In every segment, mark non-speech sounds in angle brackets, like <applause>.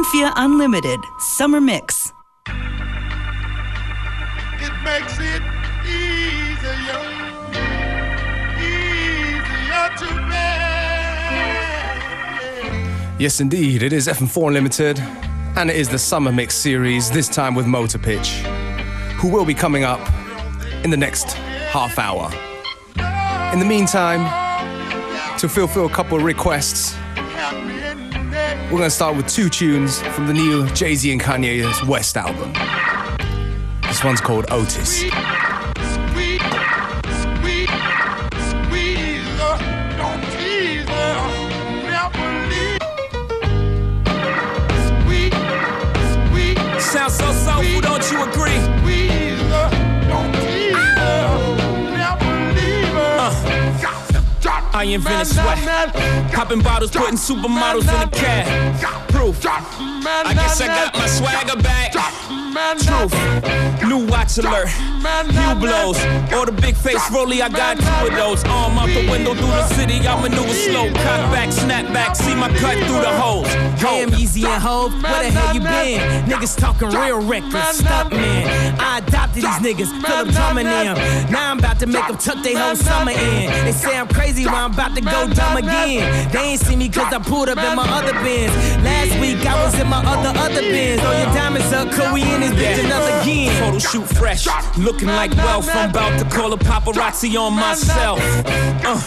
FM4 Unlimited Summer Mix. It makes it easier, easier to. Yes, indeed, it is FM4 Unlimited, and it is the Summer Mix series, this time with Motor Pitch, who will be coming up in the next half hour. In the meantime, to fulfill a couple of requests, we're going to start with two tunes from the new Jay Z and Kanye's West album. This one's called Otis. I invented sweat. Popping bottles, putting supermodels in the cab. Proof. I guess I got my swagger back. Truth. New watch alert. Hublots. Or the big face rolly, I got two of those. Arm out the window through the city, I maneuver slow. Cock back, snap back, see my cut through the holes. Damn, Yeezy and Hov, where the hell you been? Niggas talking real reckless, stunt man. I adopted these niggas, Philip drumming them. Now I'm about to make them tuck their whole summer in. They say I'm crazy, but I'm about to go dumb again. They ain't see me cause I pulled up in my other Benz. Last week I was in my other, other Benz. Throw your diamonds up, cause we in this bitch another again. Photo shoot fresh, looking like wealth. I'm about to call a paparazzi on myself. Uh,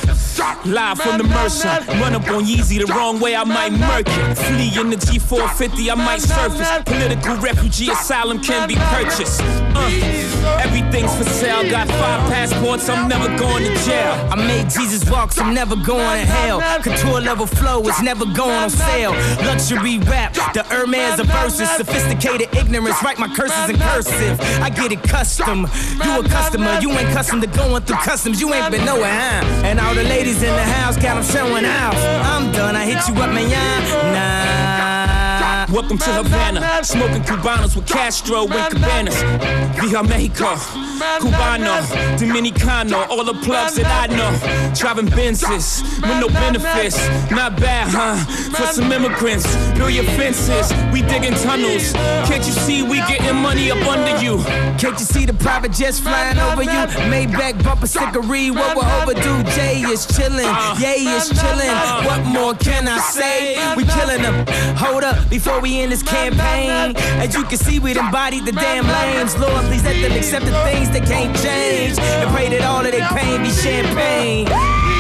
live from the Mercer. Run up on Yeezy the wrong way, I might murk it. Flee in the G450, I might surface. Political refugee asylum can be purchased. Uh, everything's for sale. Got five passports, I'm never going to jail. I made Jesus walks, I'm never going to hell. Couture level flow is never going on sale. Luxury rap, the Hermes of verses. Sophisticated ignorance, write my curses in cursive. I get it custom. You a customer, you ain't custom to going through customs. You ain't been nowhere, huh? And all the ladies in the house got them showing out. I'm done, I hit you up, man. Nah. Welcome to Havana. Smoking Cubanos with Castro and Cabanas. Via Mexico, Cubano, Dominicano, all the plugs that I know. Driving Benzes with no benefits. Not bad, huh? For some immigrants, build your fences. We digging tunnels. Can't you see we getting money up under you? Can't you see the private jets flying over you? Maybach bumper stickery, what we're overdue. Jay is chillin', Yay is chillin'. What more can I say? We killing them. Hold up, before we end this campaign. As you can see, we embodied the damn lames. Lord, please let them accept the things they can't change. And pray that all of their pain be champagne.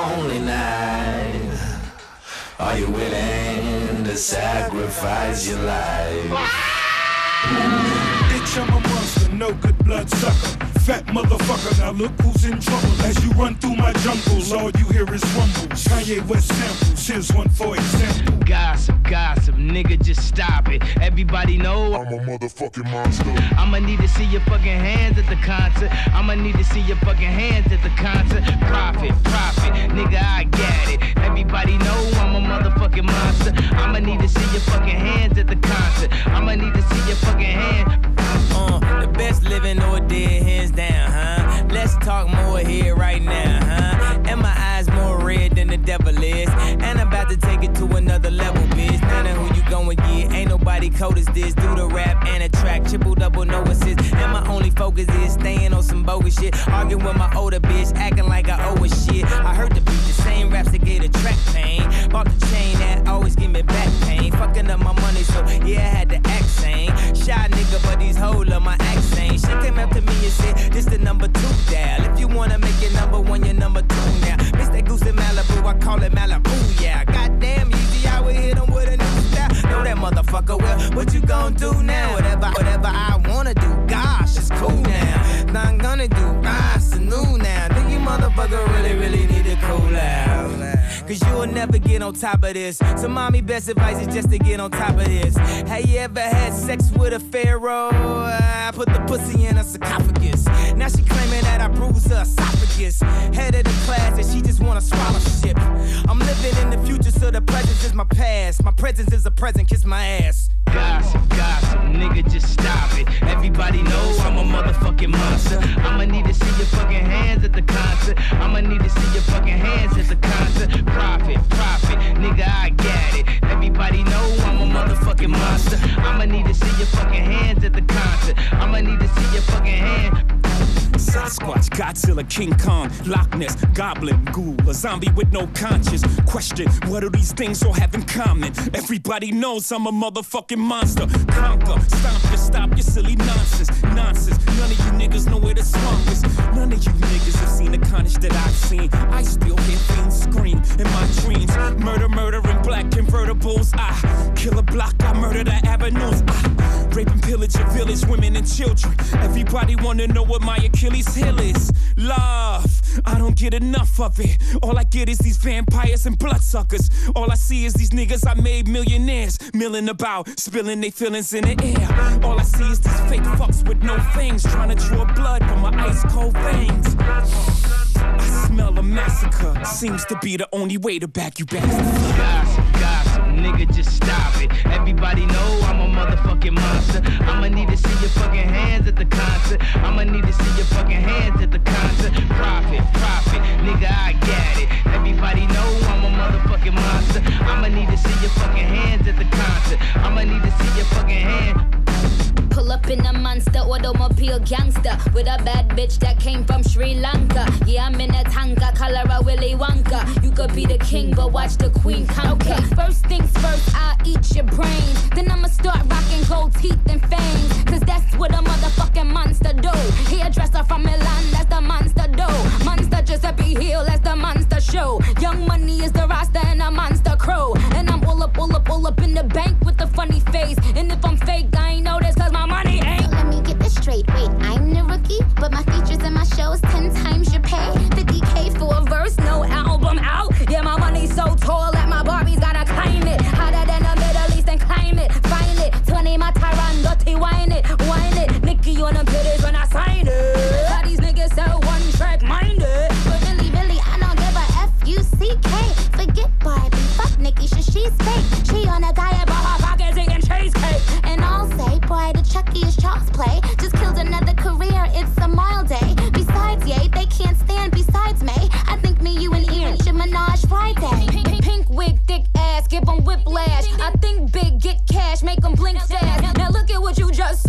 Lonely night. Are you willing to sacrifice your life? Bitch, I'm a monster, no good blood sucker. Fat motherfucker, now look who's in trouble. As you run through my jungles, all you hear is rumbles. Kanye West samples, here's one for example. Gossip, gossip, nigga, just stop it. Everybody know I'm a motherfucking monster. I'ma need to see your fucking hands at the concert. I'ma need to see your fucking hands at the concert. Profit, profit, nigga, I got it. Everybody know I'm a motherfucking monster. I'ma need to see your fucking hands at the concert. I'ma need to see your fucking hand. Uh, the best living or dead, hands down, huh? Let's talk more here right now, huh? And my eyes more red than the devil is. And I'm about to take it to another level, bitch. None of who going get. Ain't nobody cold as this. Do the rap and a track, triple double no assist. And my only focus is staying on some bogus shit. Arguing with my older bitch, acting like I owe her shit. I heard the beat, the same raps that get a track pain. Bought the chain that always give me back pain. Fucking up my money, so yeah, I had to act sane. Shy nigga, but these hoes love my accent. She came up to me and said, This the number two dial. If you wanna make it number one, you're number two now. That goose in Malibu, I call it Malibu, yeah. Goddamn Yeezy, I would hit hit 'em with a new. Know that motherfucker well. What you gon' do now? Whatever, whatever I wanna do. Gosh, it's cool now. I'm gonna do. Ah, it's new now. Think you motherfucker really, really need to cool out. cause you'll never get on top of this. So, mommy, best advice is just to get on top of this. Have you ever had sex with a pharaoh? I put the pussy in a sarcophagus. Now she claiming that I bruised her esophagus. Head of the class, and she just want a scholarship. I'm living in the future, so the present is my past. My presence is a present, kiss my ass. Gossip, gossip, nigga, just stop it. Everybody know I'm a motherfucking monster. I'ma need to see your fucking hands at the concert. I'ma need to see your fucking hands at the concert. Profit, profit, nigga, I got it. Everybody know I'm a motherfucking monster. I'ma need to see your fucking hands at the concert. I'ma need to see your fucking hand. Sasquatch, Godzilla, King Kong, Loch Ness, Goblin, Ghoul, a zombie with no conscience. Question, what do these things all have in common? Everybody knows I'm a motherfucking monster. Conquer, stomp your stop your silly nonsense. Nonsense, none of you niggas know where the swamp is. None of you niggas have seen the carnage that I've seen. I still hear fiends scream in my dreams. Murder, murder in black convertibles. I ah, kill a block, I murder the avenues. I rape and pillage a village, women and children. Everybody wanna know what my Achilles heel is. Love, I don't get enough of it. All I get is these vampires and bloodsuckers. All I see is these niggas I made millionaires, milling about, spilling their feelings in the air. All I see is these fake fucks with no fangs, trying to draw blood from my ice cold veins. I smell a massacre. Seems to be the only way to back you back. Gossip, gossip, nigga, just stop it. Everybody know I'm a motherfucking monster. I'ma need to see your fucking hands at the concert. I'ma need to see your fucking hands at the concert. Profit, profit, nigga, I got it. Everybody know I'm a motherfucking monster. I'ma need to see your fucking hands at the concert. I'ma need to see your fucking hand. Pull up in a monster automobile gangster with a bad bitch that came from Sri Lanka. Yeah, I'm in a tanka, color a Willy Wonka. You could be the king, but watch the queen conquer. Okay, first things first, I'll eat your brains. Then I'ma start rocking gold teeth and fangs. Cause that's what a motherfucking monster do. Hairdresser from Milan, that's the monster do. Monster Giuseppe Hill, that's the monster show. Young money is the roster and a monster crow. And I'm all up, all up, all up in the bank with the funny face. And if I'm fake, I ain't know but my features and my shows ten times your pay. 50k for a verse, no album out. Yeah, my money's so tall give 'em whiplash. I think big, get cash, make 'em blink fast. Now look at what you just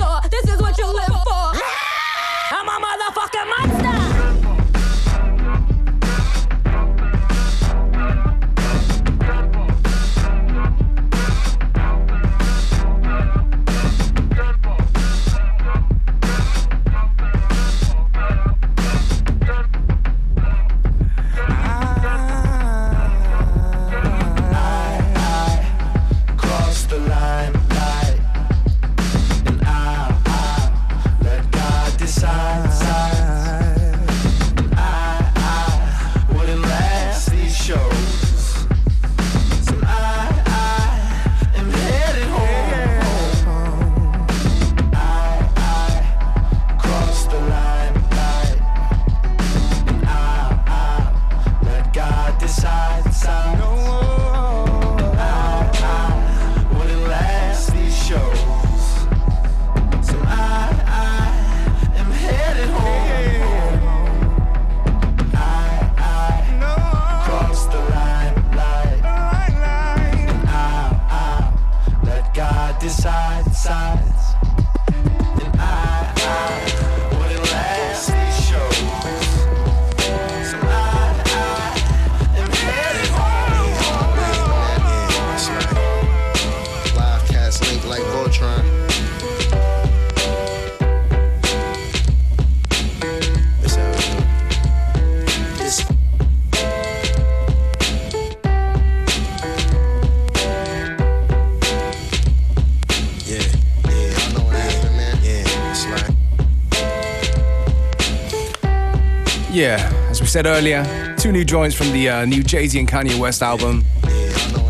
said earlier, Two new joints from the uh, new Jay Z and Kanye West album.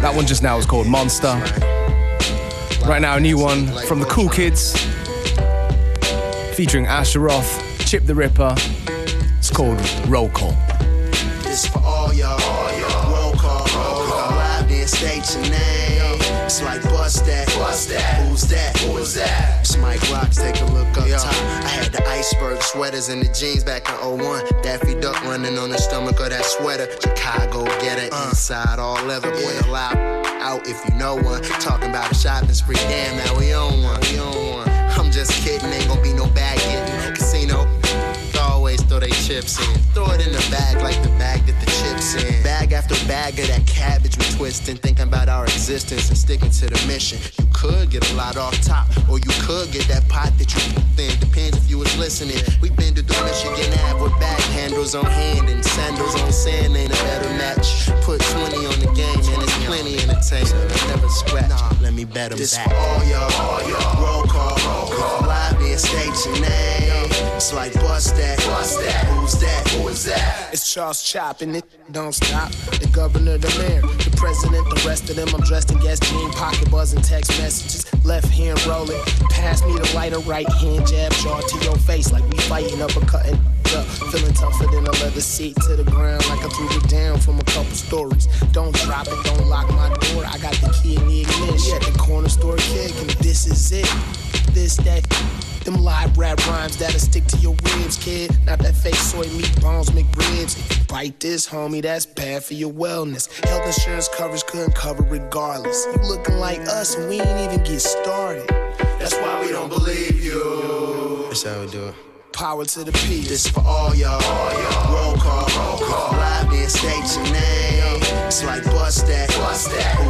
That one just now is called Monster. Right now, a new one from the Cool Kids featuring Asher Roth, Chip tha Ripper. It's called Roll Call. Bust that. Bust that. Who's that? Who is that? It's Mike Rocks. Take a look up top. I had the iceberg sweaters and the jeans back in 01. Daffy Duck running on the stomach of that sweater. Chicago get it uh. inside all leather. Boy, allow out if you know one. Talking about a shopping spree. Damn, now we on one. We on one. I'm just kidding. Ain't gonna be no bag getting. Chips in. Throw it in the bag like the bag that the chips in. Bag after bag of that cabbage we twisting, thinking about our existence and sticking to the mission. You could get a lot off top, or you could get that pot that you thin. Depends if you was listening. We've been to the Michigan Ave with bag handles on hand and sandals on sand. Ain't a better match. Put 20 on the game and it's plenty entertainment. Never scratch. Let me bet 'em This back. for all y'all. Roll call, roll call. Live state your name. It's like bust that. Bust that. Who's that? Who is that? It's Charles Chop and it don't stop. The governor, the mayor, the president, the rest of them. I'm dressed in gas jean, pocket buzzing text messages. Left hand rolling. Pass me the lighter, right hand jab, jaw to your face like we fighting up a cutting. Up. Feeling tougher than a leather seat to the ground like I threw it down from a couple stories. Don't drop it, don't lock my door. I got the key in the ignition. At the corner store kick, and this is it. This, that, them live rap rhymes that'll stick to your ribs, kid. Not that fake soy meat bones, McRibs. If you bite this, homie, that's bad for your wellness. Health insurance coverage couldn't cover regardless. You looking like us, and we ain't even get started. That's why we don't believe you. That's how we do it. Power to the P. This for all y'all. Roll call, roll call. Live then state your name. It's like bust that. Bust that?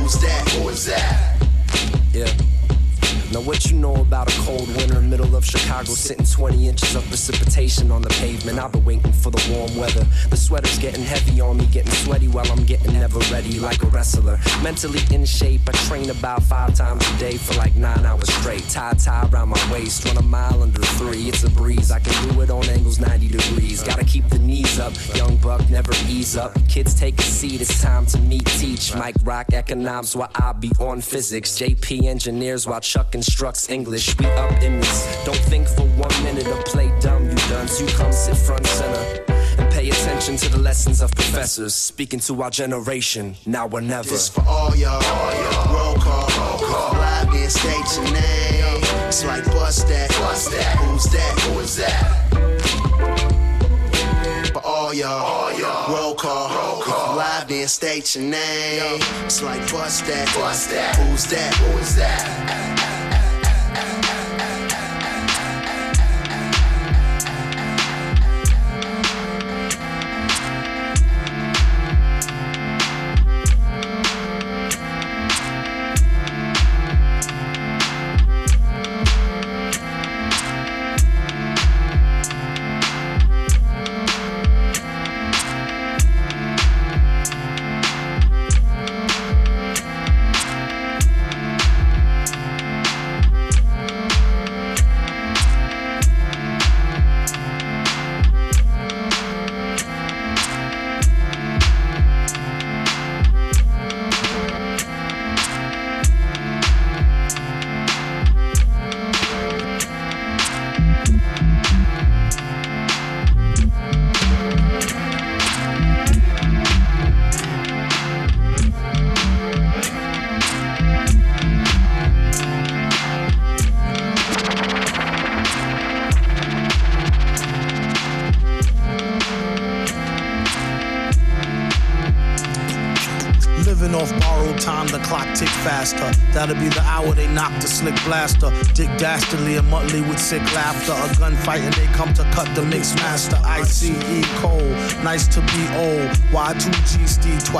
What you know about a cold winter, middle of Chicago, sitting 20 inches of precipitation on the pavement. I've been waiting for the warm weather. The sweater's getting heavy on me, getting sweaty while I'm getting never ready like a wrestler. Mentally in shape, I train about five times a day for like nine hours straight. Tie tie around my waist, run a mile under three. It's a breeze. I can do it on angles 90 degrees. Gotta keep the knees up. Young buck never ease up. Kids take a seat. It's time to meet teach. Mike rock economics while I be on physics. JP engineers while Chuck instructs English. We up in this. Don't think for one minute or play dumb, you dunce. You come sit front center. And pay attention to the lessons of professors. Speaking to our generation, now or never. This for all y'all. Roll call, roll call. Live then state your name. It's like bust that. Bust that. Who's that? Who is that? For all y'all. Roll call, roll call. Live then state your name. It's like bust that. Bust that. Who's that? Who is that?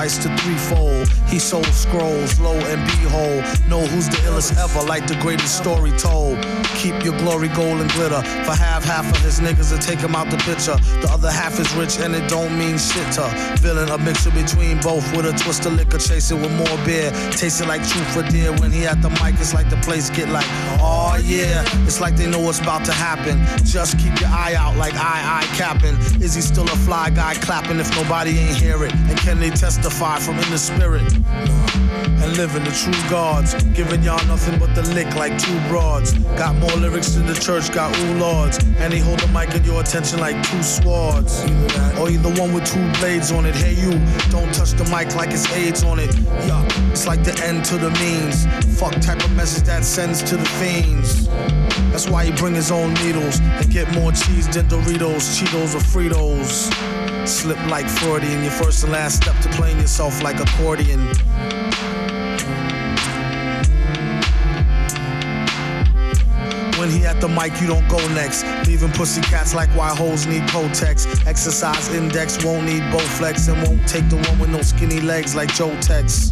Twice to threefold. He sold scrolls, low and behold. Know who's the illest ever, like the greatest story told. Keep your glory gold and glitter. For half, half of his niggas will take him out the picture. The other half is rich and it don't mean shit to. Villain, a mixture between both with a twist of liquor, chasing with more beer. Tasting like truth for dear when he at the mic it's like the place get like, yeah. It's like they know what's about to happen. Just keep your eye out like I, I capping. Is he still a fly guy clapping if nobody ain't hear it? And can they testify from in the spirit? And living the true gods, giving y'all nothing but the lick like two broads. Got more lyrics than the church got ooh lords. And they hold the mic in your attention like two swords. Or either one with two blades on it. Hey you, don't touch the mic like it's AIDS on it. Yeah, it's like the end to the means. Fuck type of message that sends to the fiends. That's why he bring his own needles and get more cheese than Doritos, Cheetos, or Fritos. Slip like Freudian, your first and last step to playing yourself like accordion. When he at the mic, you don't go next. Leaving pussy cats like why hoes need Protex. Exercise index won't need Bowflex and won't take the one with no skinny legs like Joe Tex.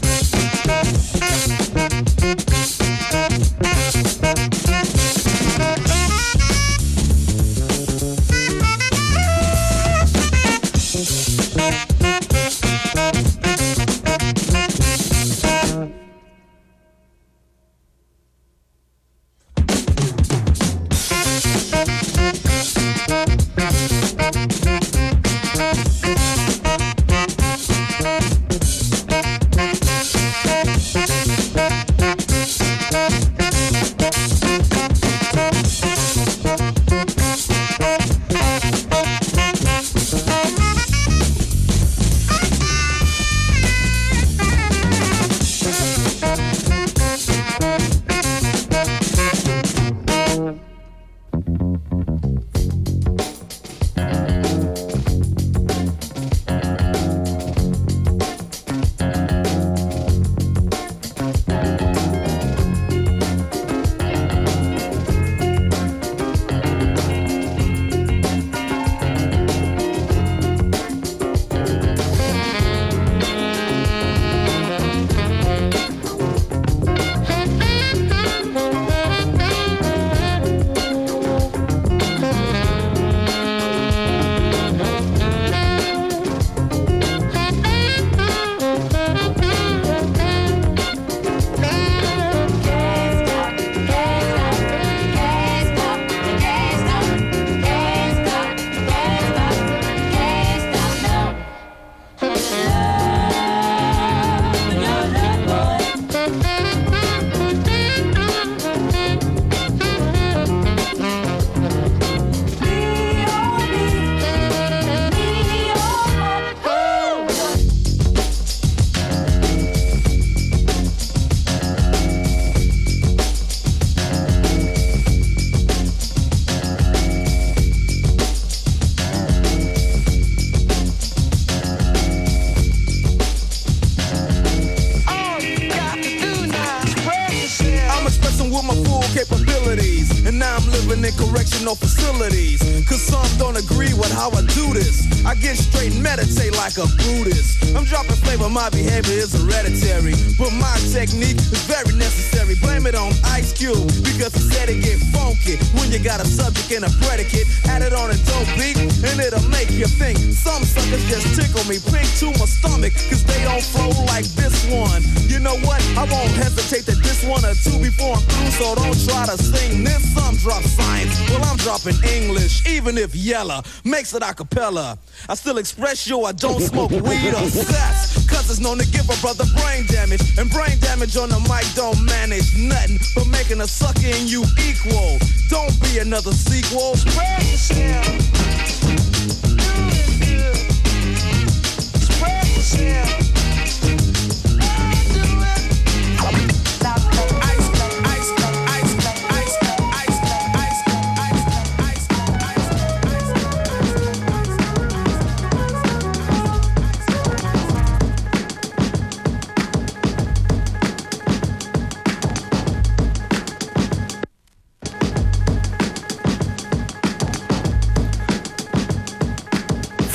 Won't hesitate to diss one or two before I'm through, so don't try to sing this. Some drop science, well, I'm dropping English, even if Yella makes it a cappella. I still express yo, I don't smoke weed or sex, cause it's known to give a brother brain damage, and brain damage on the mic don't manage nothing but making a sucker in you equal. Don't be another sequel. Spread yourself.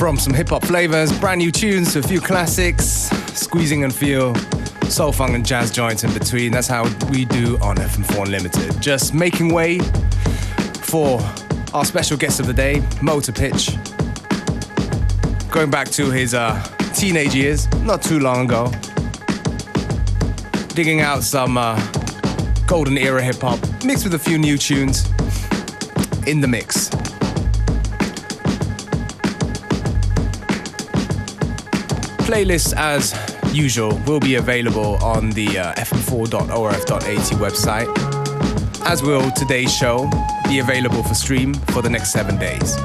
From some hip hop flavors, brand new tunes to a few classics, squeezing and feel, soul funk and jazz joints in between. That's how we do on FM4 Unlimited. Just making way for our special guest of the day, Motor Pitch. Going back to his uh, teenage years, not too long ago. Digging out some uh, golden era hip hop, mixed with a few new tunes in the mix. Playlists, as usual, will be available on the uh, fm4.orf.at website, as will today's show be available for stream for the next seven days.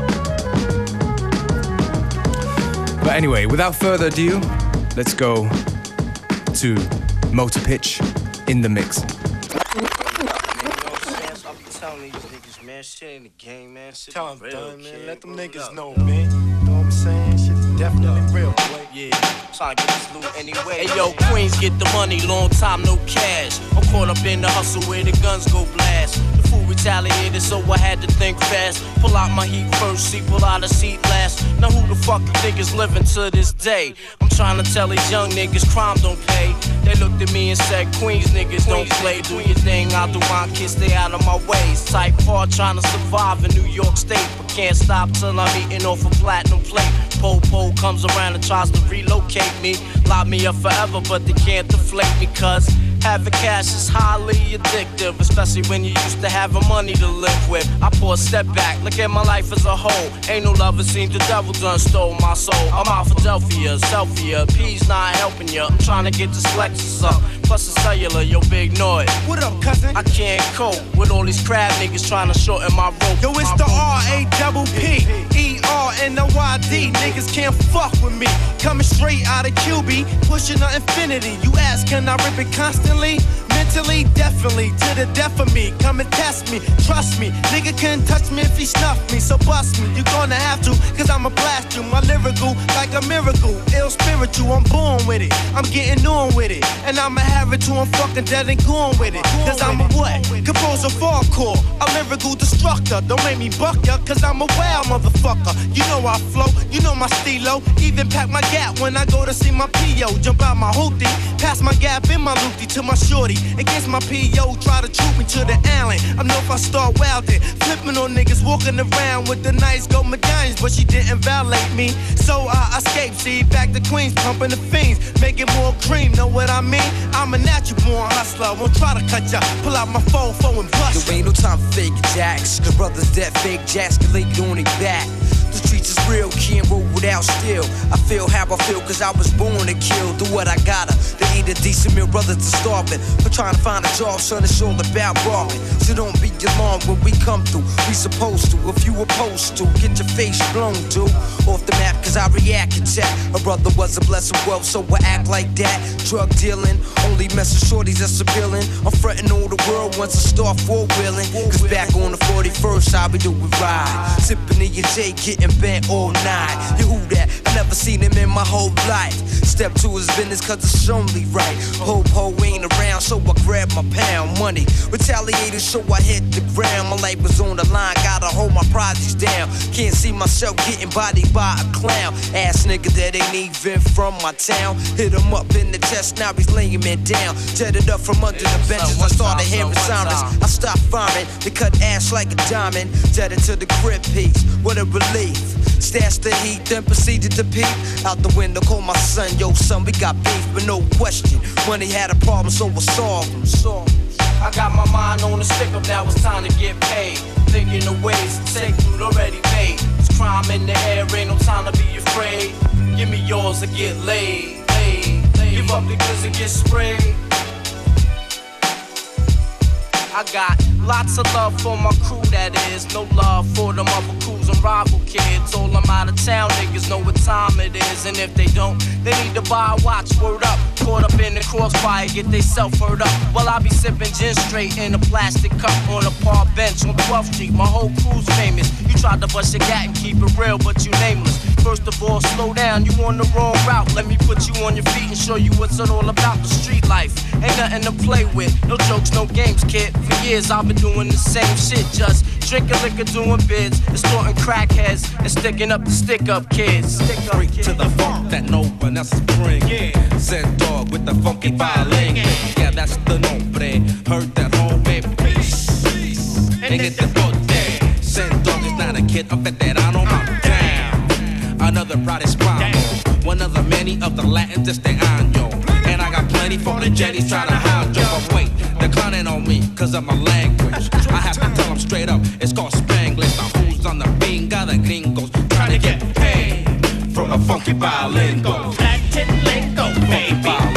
But anyway, without further ado, let's go to Motor Pitch in the mix. man. Shit ain't a game, man. Shit Tell 'em, real, done, man. Let them niggas know, man. You know what I'm saying? Shit is definitely real, boy. Yeah, trying to get this loot anyway. Hey yo, Queens get the money, long time no cash. I'm caught up in the hustle where the guns go blast. The fool retaliated, so I had to think fast. Pull out my heat first, see, pull out a seat last. Now who the fuck you think is living to this day? I'm trying to tell these young niggas crime don't pay. They looked at me and said, Queens niggas don't play. Do your thing, I'll do mine, kid, stay out of my ways. Type hard trying to survive in New York State, but can't stop till I'm eating off a platinum plate. Po comes around and tries to relocate me. Lock me up forever, but they can't deflate me, cuz having cash is highly addictive, especially when you used to having money to live with. I pour a step back, look at my life as a whole. Ain't no love, it seems the devil done stole my soul. I'm out for Delphia, Selfia, P's not helping ya. I'm trying to get this Lexus up. Plus a cellular, yo, big noise. What up, cousin? I can't cope with all these crab niggas trying to shorten my rope. Yo, it's the R A double P E R N O Y D. Niggas can't fuck with me. Coming straight out of QB, pushing the infinity. You ask, can I rip it constantly? Mentally, definitely, to the death of me. Come and test me, trust me. Nigga can't touch me if he snuff me, so bust me. You gonna have to, cause I'ma blast you. My lyrical, like a miracle. Ill spiritual, I'm born with it. I'm getting on with it. And I'ma have it till I'm fucking dead and gone with it. Cause I'm a what? Composer for core. A lyrical destructor. Don't make me buck ya, cause I'm a wild motherfucker. You know I flow, you know my stilo. Even pack my gap when I go to see my PO. Jump out my hoopty, pass my gap in my loopty to my shorty. Against my PO, try to troop me to the island. I know if I start wildin', flipping on niggas, walking around with the nice gold medallions, but she didn't violate me. So I escaped, see, back to Queens, pumping the fiends, making more cream. Know what I mean? I'm a natural born hustler. Won't try to cut ya. Pull out my phone, phone and bust. There ain't no time for fake jacks. The brothers dead fake jacks can lay on their back. The streets is real, can't roll without steel. I feel how I feel cause I was born to kill. Do what I gotta. They eat a decent meal, brothers to starving. But trying to find a job, son, it's all about robbing. So don't be alarmed when we come through. We supposed to, if you opposed to, get your face blown, dude. Off the map, cause I react and chat. A brother was a blessing wealth, so I act like that. Drug dealing, only messing shorties that's appealing. I'm fronting all the world once I start four wheeling. Cause back on the 41st, I'll be doing ride. Sipping in your J, getting bent all night. You who that? Never seen him in my whole life. Step to his business cause it's only right. Hope ho ain't around, so I grab my pound money. Retaliated, so I hit the ground. My life was on the line, gotta hold my projects down. Can't see myself getting bodied by a clown. Ass nigga that ain't even from my town. Hit him up in the chest, now he's laying me down. Jetted up from under the benches, I started hearing sirens. I stopped firing, they cut ass like a diamond. Jetted to the grip piece, what a relief. Stashed the heat, then proceeded to peep. Out the window, call my son, yo son, we got beef, but no question. Money had a problem, so I solved him. Solved. I got my mind on the stick up, now it's time to get paid. Thinking of ways to take food already made. It's crime in the air, ain't no time to be afraid. Give me yours or get laid. laid, laid. Give up the goods and get sprayed. I got lots of love for my crew, that is. No love for them other crews and rival kids. All them out of town niggas know what time it is. And if they don't, they need to buy a watch, word up. Caught up in the crossfire, get they self hurt up. While I be sipping gin straight in a plastic cup on a park bench on 12th Street. My whole crew's famous. You tried to bust your gat and keep it real, but you nameless. First of all, slow down, you on the wrong route. Let me put you on your feet and show you what's it all about the street life. ain't nothing to play with. No jokes, no games, kid. For years I've been doing the same shit, just drinking liquor, doing bids, extorting crackheads, and sticking up the stick up kids. Stick up to the funk that no one else is bringing. Yeah. Sen Dog with the funky violin. Yeah, that's the nombre. Heard that homie. Peace. En este bote. Sen Dog is not a kid, a veterano. Another pride hispano. One of the many of the Latins este año. And I got plenty for the jetties trying to hound you. But wait, they're clowning on me cause of my language. I have to tell them straight up, it's called Spanglish. Now who's on the binga? The gringos trying to get paid from a funky. Go. Latin lingo, baby.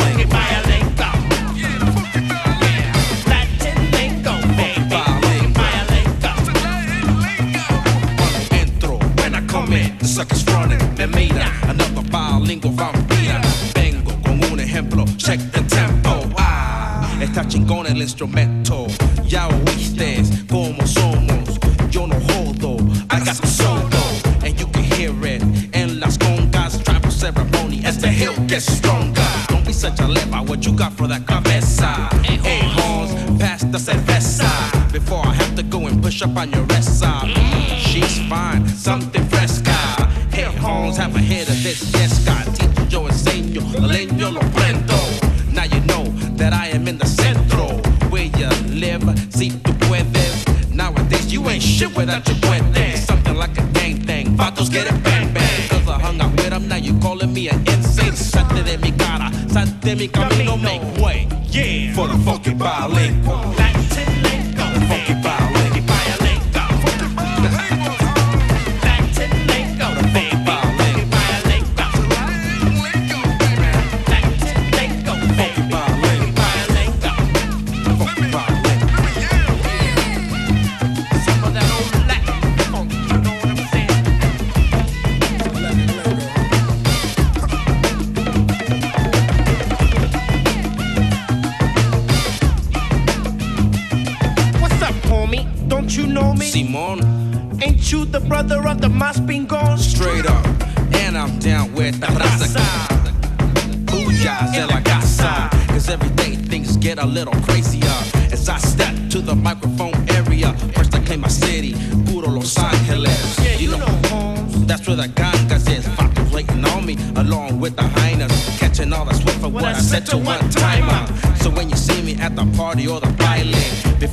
Suckers running. Me mira, another bilingual vampira. Vengo con un ejemplo, check the tempo. Ah, está chingón el instrumento. Ya oíste cómo somos. Yo no jodo, I got some solo. And you can hear it en las congas. Tribal ceremony as the hill gets stronger. Don't be such a leper, what you got for that cabeza? Hey, horns, pass the cerveza. Before I have to go and push up on your esa. Mm, she's fine, something fresca. Horns, have a head of this, yes, God. Teach yo enseño, leño lo prendo. Now you know that I am in the centro. Where you live, si tu puedes. Nowadays, you ain't shit without your puente. Something like a gang thing. Vatos get it bang bang. Cause I hung out with him, now you calling me an insane. Salte de mi cara, salte de mi camino, make way. Yeah. For the funky violin.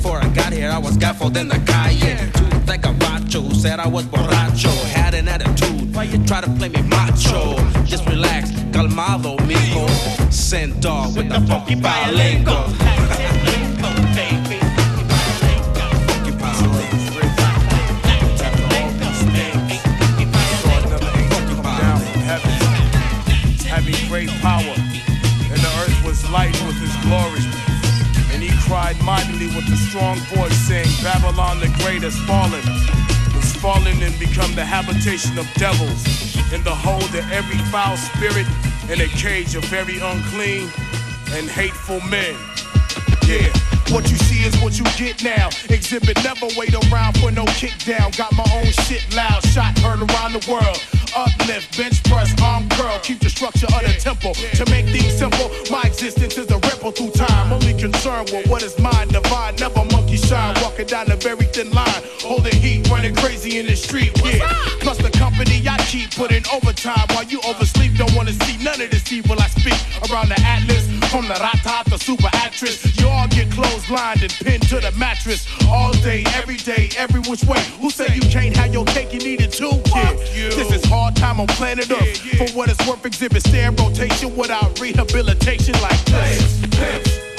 Before I got here, I was gaffled in the calle. Two like a macho, said I was borracho, had an attitude. Why you try to play me macho? Just relax, calmado, mijo. Sen Dog with the funky bilingo. <laughs> mightily with a strong voice, saying, Babylon the great has fallen, has fallen and become the habitation of devils, in the hold of every foul spirit, in a cage of very unclean and hateful men. Yeah. What you see is what you get now. Xzibit never wait around for no kick down. Got my own shit loud, shot heard around the world. Uplift, bench press, arm curl, keep the structure of the temple. To make things simple, my existence is a ripple through time. Only concerned with what is mine, divine, never monkey shine. Walking down a very thin line, holding heat, running crazy in the street. Yeah. Plus the company I keep putting overtime while you oversleep. Don't wanna see none of this evil I speak around the atlas. From the rata to super actress, you all get clotheslined and pinned to the mattress all day, every day, every which way. Who say you can't have your cake? You need it too, kid. This is hard time on planet Earth. For what it's worth, Xzibit stand rotation without rehabilitation like this. Pimps, hoes,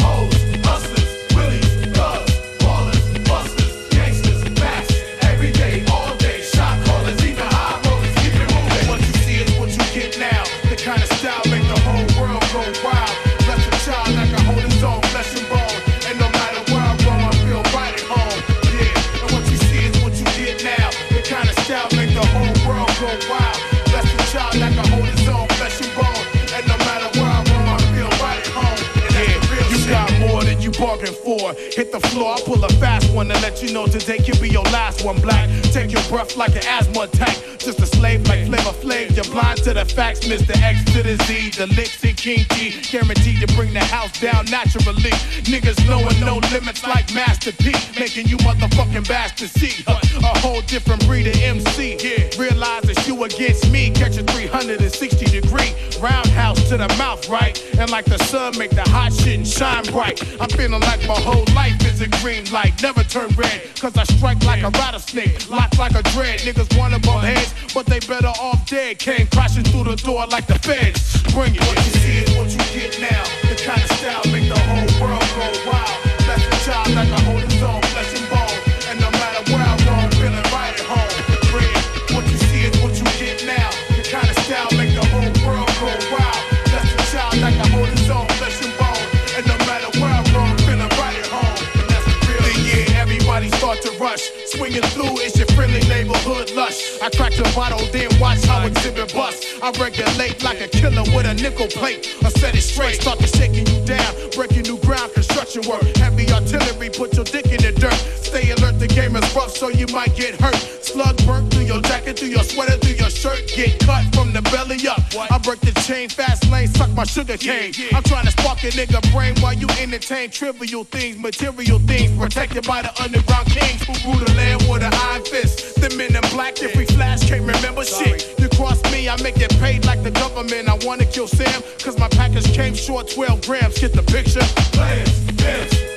one black. Take your breath like an asthma attack. Just a slave like Flavor Flav. You're blind to the facts, Mr. X to the Z. The Liks and King T Guaranteed to bring the house down naturally. Niggas knowing no limits like Master P. Making you motherfucking bastards see. A whole different breed of MC. Realize it's you against me. Catch a 360 degree roundhouse to the mouth, right? And like the sun, make the hot shit and shine bright. I'm feeling like my whole life is a green light, never turn red. Cause I strike like a rattlesnake, locked like a dread. Niggas want on heads, but they better off dead. Came crashing through the door like the feds. Bring it. What you see is what you get now. The kind of style make the whole world go wild. That's the child like a whole swinging through, it's your friendly neighborhood lush. I crack the bottle, then watch how Xzibit bust. I regulate like a killer with a nickel plate. I set it straight, start to shaking you down, breaking new ground, construction work. Heavy artillery, put your dick in the dirt stay alert, the game is rough, so you might get hurt. Slug burnt through your jacket, through your sweater, through your shirt. Get cut from the belly up. What? I break the chain, fast lane, suck my sugar cane. Yeah, yeah. I'm trying to spark a nigga brain while you entertain trivial things, material things. Protected by the underground kings who rule the land with an iron fist. The men in black, if we flash, can't remember Sorry. shit. You cross me, I make it paid like the government. I wanna kill Sam, cause my package came short 12 grams. Get the picture? Plans,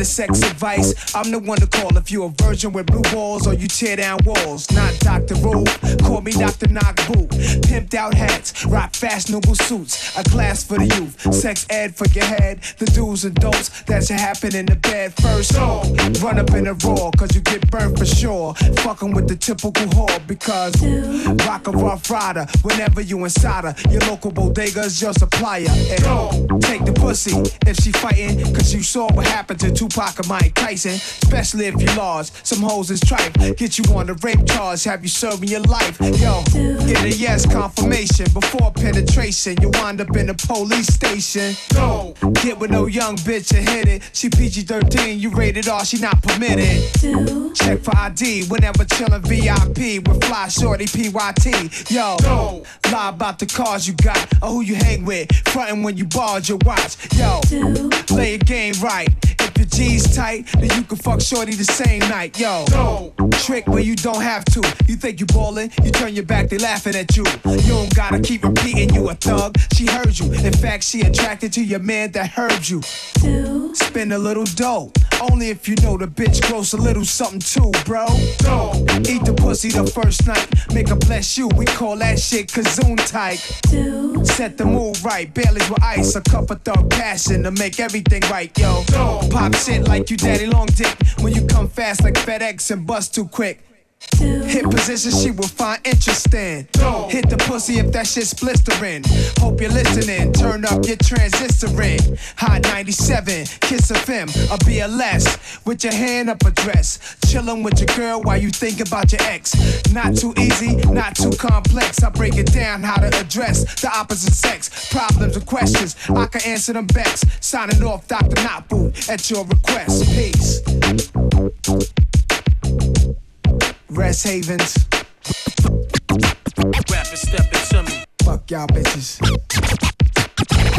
to sex advice, I'm the one to call if you're a virgin with blue balls or you tear down walls. Not Dr. Ruth, call me Dr. Knock Boot. Pimped out hats, rock fashionable suits. A class for the youth, sex ed for your head. The do's and don'ts that should happen in the bed first. Oh, run up in a raw, cause you get burned for sure. Fucking with the typical whore because rock a rough rider whenever you inside her. Your local bodega's your supplier. And don't take the pussy if she fighting, cause you saw what happened to Tupac and Mike Tyson. Especially if you lost. Some hoes is tripe. Get you on the rape charge, have you serving your life. Yo, get a yes confirmation before penetration. You wind up in the police station. Don't get with no young bitch and hit it. She PG 13, you rated R, she not permitted. Check for ID whenever chillin' VIP with fly shorty PYT. Yo, don't lie about the cars you got or who you hang with. Frontin' when you borrowed your watch. Yo, play your game right. G's tight, then you can fuck shorty the same night. Yo, don't trick where you don't have to. You think you ballin', you turn your back, they laughing at you. You don't gotta keep repeating you a thug. She heard you. In fact, she attracted to your man that heard you. Spend a little dough. Only if you know the bitch grows a little something too, bro. Don't eat the pussy the first night. Make her bless you. We call that shit kazoon type. Set the mood right. Baileys with ice. A cup of thug passion to make everything right, yo. Pop shit like you daddy long dick. When you come fast like FedEx and bust too quick. Hit position she will find interesting. Hit the pussy if that shit's blistering. Hope you're listening. Turn up your transistoring. Hot 97, Kiss FM, a BLS. With your hand up a dress. Chillin' with your girl while you think about your ex. Not too easy, not too complex. I break it down how to address the opposite sex. Problems and questions, I can answer them best. Signing off, Dr. Knockboot, at your request. Peace. Rest Havens. Rapper stepping to me. Fuck y'all bitches.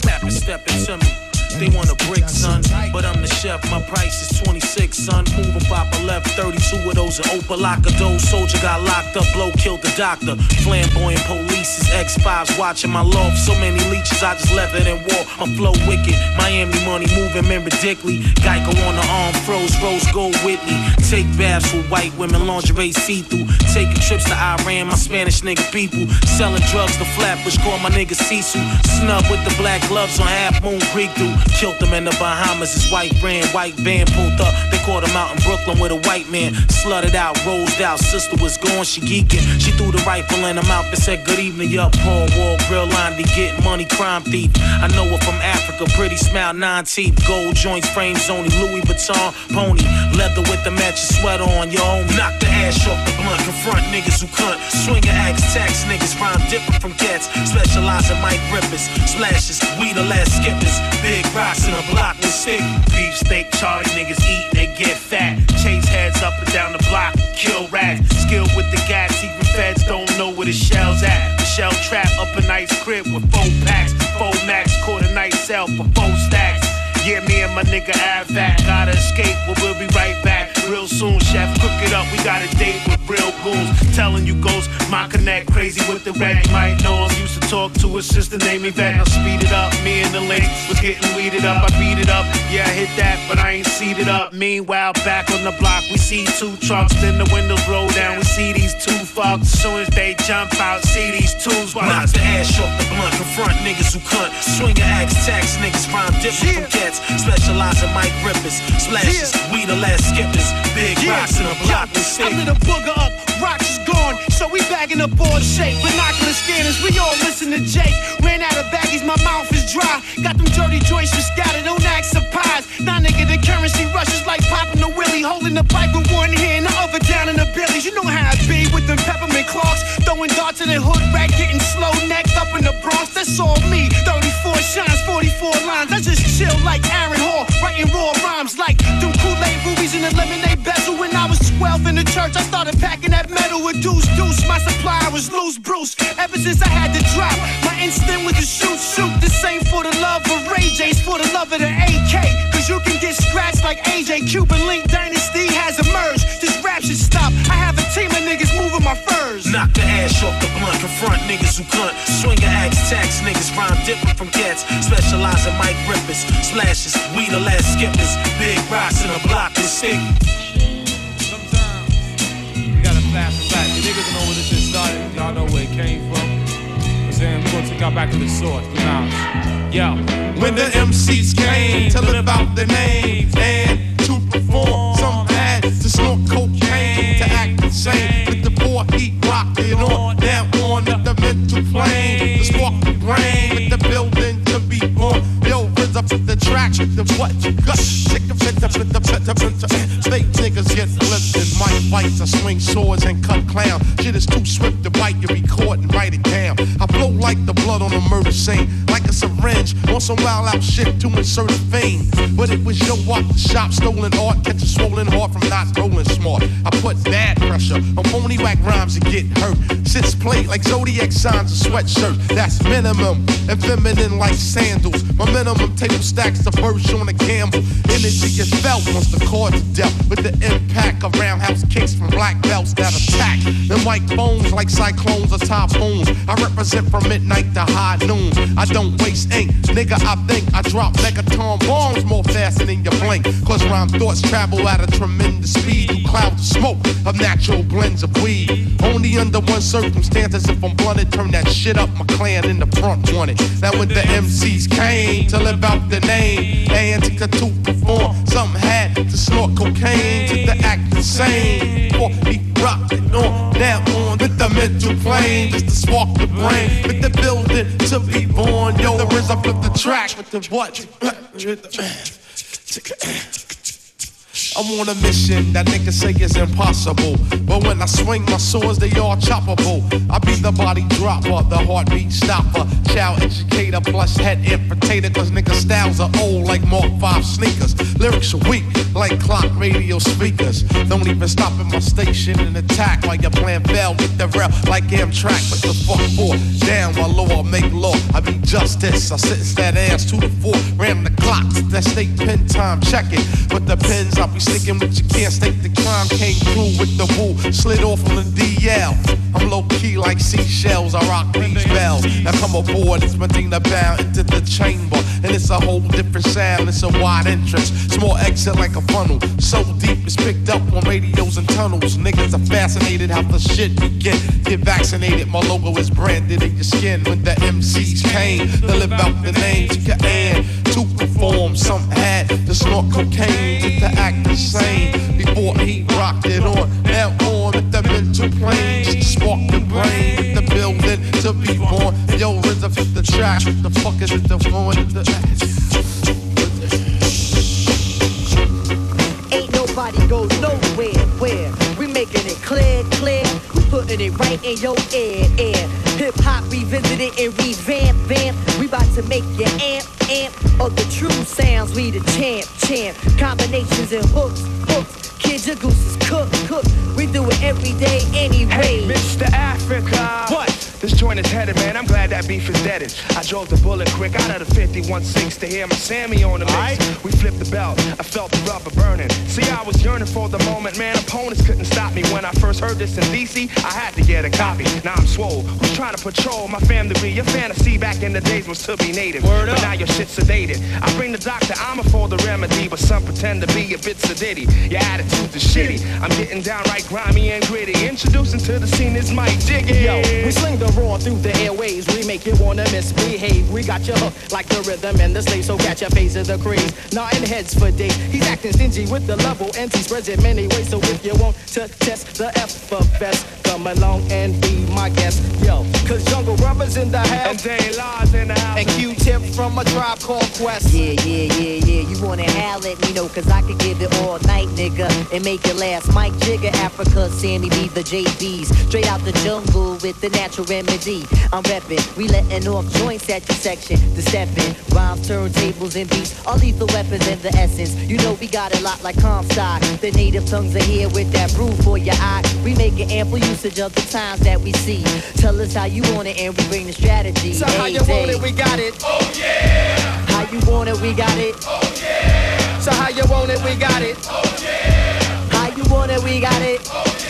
Rapper stepping to me. They want a brick, son, but I'm the chef. My price is 26, son. Moving pop a left 32 of those in Opa-locka. Those soldier got locked up, blow killed the doctor. Flamboyant police is X5s watching my loft. So many leeches, I just left it in war. My flow wicked, Miami money moving, man, ridiculously. Geico on the arm, froze, rose gold with me. Take baths with white women, lingerie see through. Taking trips to Iran, my Spanish nigga people. Selling drugs to Flatbush, call my nigga Sisu. Snub with the black gloves on Half Moon Creek through. Killed him in the Bahamas, his white brand, white van pulled up. They caught him out in Brooklyn with a white man. Slutted out, rosed out. Sister was gone, she geeking. She threw the rifle in her mouth and said, Good evening, yup. Paul Wall, grill line, they getting money, crime thief. I know her from Africa, pretty smile, nine teeth. Gold joints, frames only. Louis Vuitton, pony. Leather with the matching sweater on, yo. Knock the ass off the blunt. Confront niggas who cunt. Swing your axe, tax niggas. Rhyme different from cats. Specialize in mic rippers. Splashes, we the last skippers. Big rocks in a block with stick. Beef steak, charge niggas eat, they get fat. Chase heads up and down the block, kill rats. Skill with the gas, even feds don't know where the shell's at. The shell trap up a nice crib with four packs. Four max, a nice sell for four stacks. Yeah, me and my nigga Avac gotta escape, but we'll be right back real soon. Chef, cook it up, we got a date with real goons. Telling you ghosts, my connect crazy with the red. You might know him, used to talk to his sister, name Yvette. Now speed it up, me and the ladies was getting weeded up. I beat it up, yeah, I hit that, but I ain't seated up. Meanwhile, back on the block, we see two trucks, then the windows roll down. We see these two fucks. As soon as they jump out, see these twos. Knock the ass off the blunt, confront niggas who cunt. Swing your axe, tax niggas, rhyme different from cats. Specialize in mic rippers, splashes, we the last skippers. Big rocks in a block with I lit a booger up, rocks is gone, so we bagging up all shape. Binocular scanners, we all listen to Jake. Ran out of baggies, my mouth is dry. Got them dirty joints just scattered, don't act surprised. Now nigga, the currency rushes like popping a willy, holding the pipe with one hand, the other down in the billies. You know how it be with them peppermint clocks, throwing darts in the hood rack, getting slow necked up in the Bronx. That's all me. 34 shines, 44 lines. I just chill like Aaron metal with deuce deuce. My supply was loose Bruce. Ever since I had to drop, my instinct was to shoot shoot. This ain't for the love of Ray J's, for the love of the AK. Cause you can get scratched like AJ. Cuban Link Dynasty has emerged. This rap should stop. I have a team of niggas moving my furs. Knock the ash off the blunt, confront niggas who cunt. Swing your axe, tax niggas, rhyme different from cats. Specialize in mic rippers, splashes, we the last skippers. Big rocks in the block and stick. It back. You niggas know where this shit started. Y'all know where it came from. I'm saying we're gonna take y'all back to the source. Yo. When the MCs came to live out their name and to perform, some had to snort cocaine to act insane. With the poor heat rocking on down on the mental plane, the spark the brain, with the building to be born. Yo, up the track the what you got. Take the fit, the fit, the fit, the fit, the niggas get I swing swords and cut clown. Shit is too swift to bite, you record and write it down. Like the blood on a murder scene, like a syringe on some wild out shit to insert a vein. But it was your walk the shop, stolen art, catch a swollen heart from not rolling smart. I put bad pressure on phony whack rhymes and get hurt. Sits plate like zodiac signs, a sweatshirt. That's minimum and feminine like sandals. My minimum table stacks the verse on a gamble. Energy is felt once the chords are dealt with the impact of roundhouse kicks from black belts that attack. Them white bones like cyclones or typhoons. I represent from midnight to high noon. I don't waste ink, nigga. I think I drop megaton bombs more faster than your blink. Cause rhyme thoughts travel at a tremendous speed through clouds of smoke of natural blends of weed. Only under one circumstance, as if I'm blunted, turn that shit up. My clan in the front wanted. Now when the MCs came to live out the name, and took the to perform, something had to snort cocaine to the act insane. For it on down on with the mental plane, just to spark the brain, with the building to be born. Yo, the rhythm of the track with the what? <laughs> I'm on a mission that niggas say is impossible. But when I swing my swords, they all choppable. I be the body dropper, the heartbeat stopper, child educator, plus head infiltrator. Cause niggas styles are old like Mark 5 sneakers. Lyrics are weak like clock radio speakers. Don't even stop at my station and attack while your plan fail. Get the rail like Amtrak. What the fuck for? Down while law I make law. I be justice. I sentence that ass to the floor. Ram the clocks. That state pen time. Check it. But the pins I be sticking with you can't state the crime. Came through with the woo. Slid off on the DL. I'm low key like seashells. I rock these bells. Now come aboard. It's Medina bound into the chamber. And it's a whole different sound. It's a wide entrance. Small exit like a funnel. So deep it's picked up on radios and tunnels. Niggas are fascinated how the shit begin. Get Get vaccinated. My logo is branded in your skin. When the MCs came to live out the name to your and to perform. Some had to snort cocaine to act the same. Before he rocked it on. Now on with the mental plane. Just spark the brain. With the building to be born. Yo, rhythm fit the track. The fuck is it the phone? Ain't nobody goes nowhere. Where we making it clear, clear. We putting it right in your ear, ear. Hip hop revisited and revamp, vamp. We about to make you amp, amp of the true sounds. We the champ, champ. Combinations and hooks, hooks. Kid, your goose is cooked, cooked. We do it every day anyway. Hey, Mr. Africa. What? This joint is headed, man. I'm glad that beef is deaded. I drove the bullet quick out of the 51.6 to hear my Sammy on the mix. We flipped the belt. I felt the rubber burning. See, I was yearning for the moment, man. Opponents couldn't stop me. When I first heard this in DC, I had to get a copy. Now I'm swole. Who's trying to patrol my family? Be your fantasy back in the days was to be native. Word but up. now your shit's sedated. I bring the doctor, I'm a for the remedy, but some pretend to be a bit sedity. Your attitude is shitty. I'm getting downright grimy and gritty. Introducing to the scene is Mike Jiggy. Yo, we sling the raw through the airways. We make you wanna misbehave. We got you hooked like the rhythm and the slave, so catch a phase of the craze. Nodding heads for days. He's acting stingy with the level, and he spreads it many ways. So if you want to test the F of best, come along and be my guest. Yo, cause Jungle Brothers in the house. And De La's in the house. And Q-Tip from a tribe called Quest. Yeah, yeah, yeah, yeah. You wanna howl at me, know, cause I could give it all night, nigga. And make it last. Mike Jigger, Afrika, Sammy B, the JBs. Straight out the jungle with the natural remedy. I'm reppin', we letting off joints at your section. The steppin', rhymes, turntables, and beats. All lethal weapons and the essence. You know we got a lot like Comstock. The native tongues are here with that brew for your eye. We make it ample usage of the times that we see. Tell us how you want it and we bring the strategy. So how Hey, you want it, we got it. Oh yeah. How you want it, we got it. Oh yeah. So how you want it, we got it. Oh yeah. How you want it, we got it. Oh,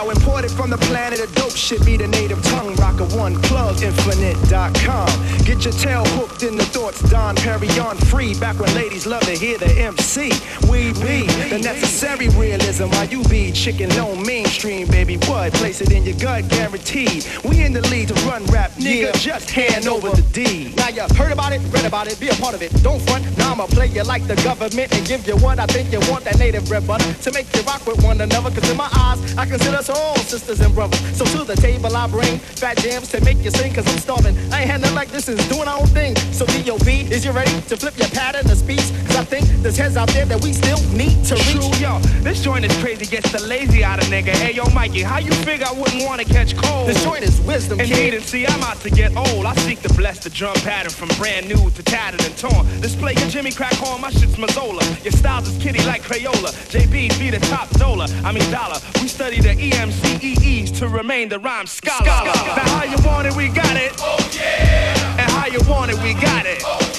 Now imported from the planet of dope shit, be the native tongue rocker one plug infinite.com. Get your tail hooked in the thoughts, Don Perry on free. Back when ladies love to hear the MC. We be the necessary realism while you be chicken no mainstream, baby. What? Place it in your gut, guaranteed. We in the lead to run rap, nigga. Just hand over the D. Now you heard about it, read about it, be a part of it. Don't front. Now I'ma play you like the government and give you what I think you want. That native bread butter to make you rock with one another. Cause in my eyes, I consider us all sisters and brothers. So to the table I bring fat jams to make you sing. Cause I'm starving. I ain't had nothing like this is doing our own thing. So D.O.B. is you ready to flip your pattern of speech? Cause I think there's heads out there that we still need to reach. True, yo, this joint is crazy, gets the lazy out of nigga. Hey, yo, Mikey, how you figure I wouldn't want to catch cold? This joint is wisdom, Indeed, kid. and see, I'm out to get old. I seek to bless the drum pattern from brand new to tattered and torn. Display your Jimmy crack horn, my shit's Mazzola. Your styles is kitty like Crayola. JB be the top dollar, I mean dollar. We study the E EMCEEs to remain the rhyme scholar. Now how you want it, we got it. Oh yeah. And how you want it, we got it.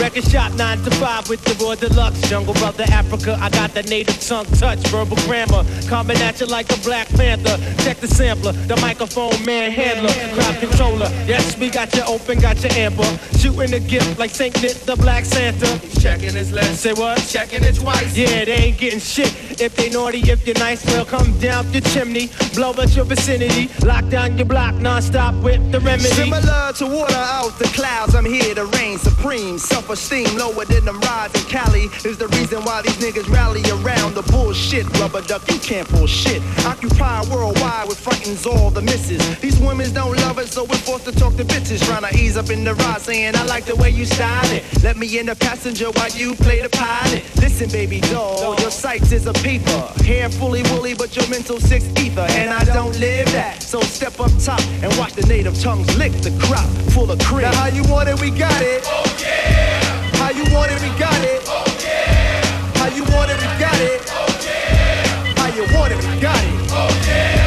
Record shop 9 to 5 with the raw deluxe. Jungle brother Afrika, I got the native tongue touch. Verbal grammar, coming at you like a black panther. Check the sampler, the microphone man handler, crowd controller. Yes, we got you open, got you amber. Shooting the gift like Saint Nick, the black Santa. Checking his list. Say what? Checking it twice. Yeah, they ain't getting shit. If they naughty, if you're nice, well, come down the chimney. Blow up your vicinity. Lock down your block non-stop with the remedy. Similar to water out the clouds, I'm here to reign supreme. Self-esteem lower than them rides in Cali is the reason why these niggas rally around the bullshit. Rubber duck, you can't pull shit. Occupy worldwide with frightens all the misses. These women don't love us, so we're forced to talk to bitches. Trying to ease up in the ride, saying I like the way you style it. Let me in the passenger while you play the pilot. Listen, baby doll, your sights is a peeper. Hair fully woolly, but your mental six ether. And I don't live that. So step up top and watch the native tongues lick the crop full of cream. Now how you want it, we got it. Oh yeah. Want it, we got it. Oh yeah. How you want it, we got it. Oh yeah. How you want it, we got it. Oh yeah.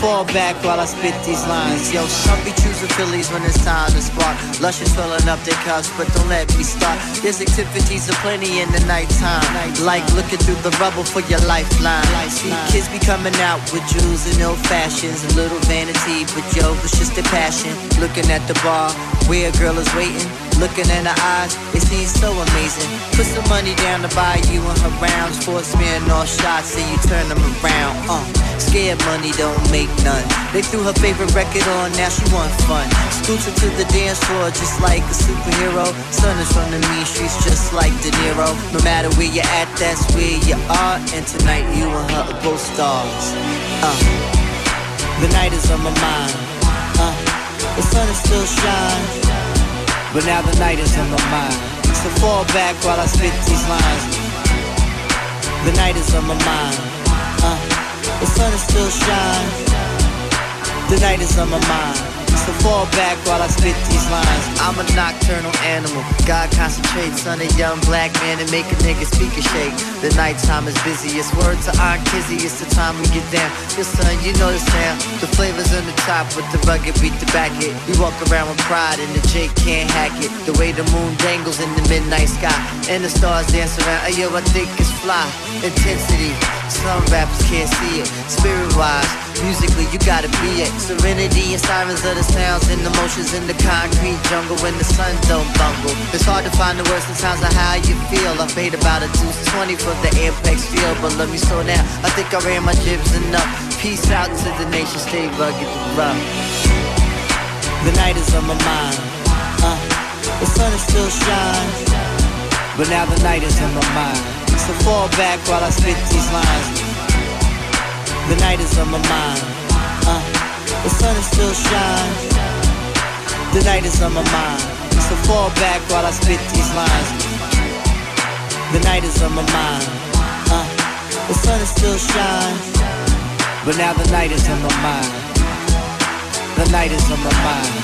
Fall back while I spit these lines. Yo, some be choosing Phillies when it's time to spark. Luscious filling up their cups, but don't let me start. There's activities aplenty in the nighttime. Like looking through the rubble for your lifeline. See, kids be coming out with jewels and old fashions. A little vanity, but yo, it's just a passion. Looking at the bar where a girl is waiting. Looking in her eyes, it seems so amazing. Put some money down to buy you and her rounds. For smearing off shots, and you turn them around. Uh, scared money don't make none. They threw her favorite record on, now she want fun. Scoots to the dance floor just like a superhero. Son is from the mean streets just like De Niro. No matter where you're at, that's where you are. And tonight you and her are both stars. Uh, the night is on my mind. The sun is still shines. But now the night is on my mind. So fall back while I spit these lines. The night is on my mind. Uh, the sun is still shines. The night is on my mind. So fall back while I spit these lines. I'm a nocturnal animal. God concentrates on a young black man and make a nigga speak a shake. The nighttime is busiest. Word to Aunt Kizzy, it's the time we get down. Your son, you know the sound. The flavors on the top with the rugged beat the back it. We walk around with pride and the Jake can't hack it. The way the moon dangles in the midnight sky and the stars dance around. Ayo, I think it's fly. Intensity. Some rappers can't see it. Spirit wise, musically, you gotta be it. Serenity and sirens of the sounds and the emotions in the concrete jungle when the sun don't bungle. It's hard to find the words sometimes of how you feel. I paid about a deuce 20 for the Ampex feel, but let me slow down. I think I ran my jibs enough. Peace out to the nation, stay rugged and rough. The night is on my mind. Uh, the sun is still shines, but now the night is on my mind. So fall back while I spit these lines. The night is on my mind. Uh, the sun is still shines. The night is on my mind. So fall back while I spit these lines. The night is on my mind. Uh, the sun is still shines. But now the night is on my mind. The night is on my mind.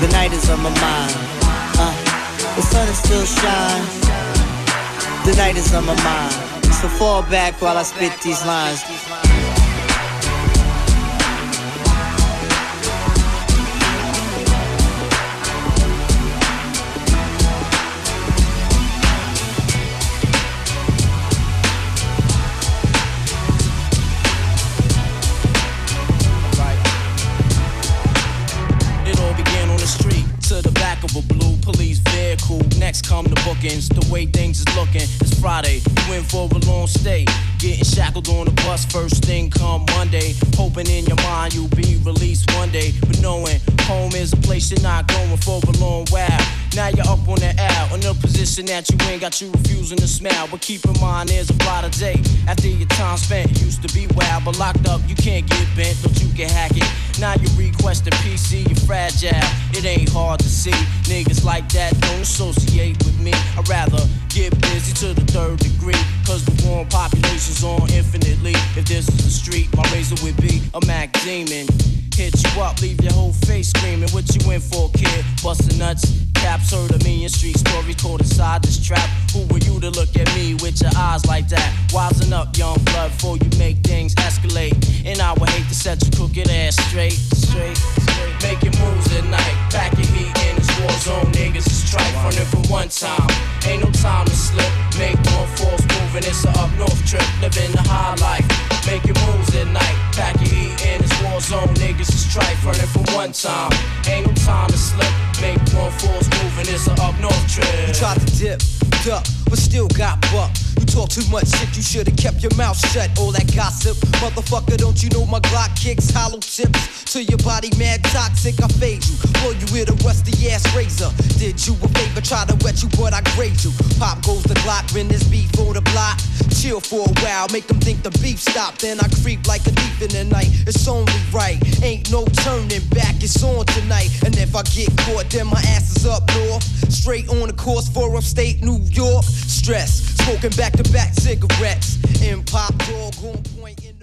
The night is on my mind. Uh, the sun is still shines. The night is on my mind. So fall back while I spit these lines. Come the bookings. The way things is looking, it's Friday. You in for a long stay. Getting shackled on the bus first thing come Monday. Hoping in your mind you'll be released one day. But knowing home is a place you're not going for a long while. Now you're up on in a position that you ain't got you refusing to smile. But keep in mind there's a brighter day. After your time spent, used to be wild, but locked up you can't get bent, don't you can hack it. Now you request a PC, you're fragile. It ain't hard to see. Niggas like that don't associate with me. I'd rather get busy to the third degree. Cause the warm population's on infinitely. If this is the street, my razor would be a Mac demon. Hit you up, leave your whole face screaming. What you in for, kid? Bustin' nuts. Caps heard a million street stories caught inside this trap. Who were you to look at me with your eyes like that? Wisen up, young blood, before you make things escalate. And I would hate to set your crooked ass straight, straight, straight. Making moves at night, your heat in this war zone. Niggas is trife running for one time. Ain't no time to slip. Make one false move and it's a up north trip. Living the high life. Making moves at night, pack your heat in this war zone. Niggas is trife running for one time. Ain't no time to slip. Make one false move and it's a up north trip. Tried to dip, duck, but still got buck. Talk too much shit, you should've kept your mouth shut. All that gossip, motherfucker, don't you know my Glock kicks hollow tips to your body, mad toxic. I fade you, blow you with a rusty ass razor. Did you a favor, try to wet you, but I grade you. Pop goes the Glock when this beef on the block. Chill for a while, make them think the beef stopped. Then I creep like a thief in the night. It's only right, ain't no turning back. It's on tonight, and if I get caught, then my ass is up north. Straight on the course for upstate New York. Stress, smoking back to back cigarettes. And pop dog on point.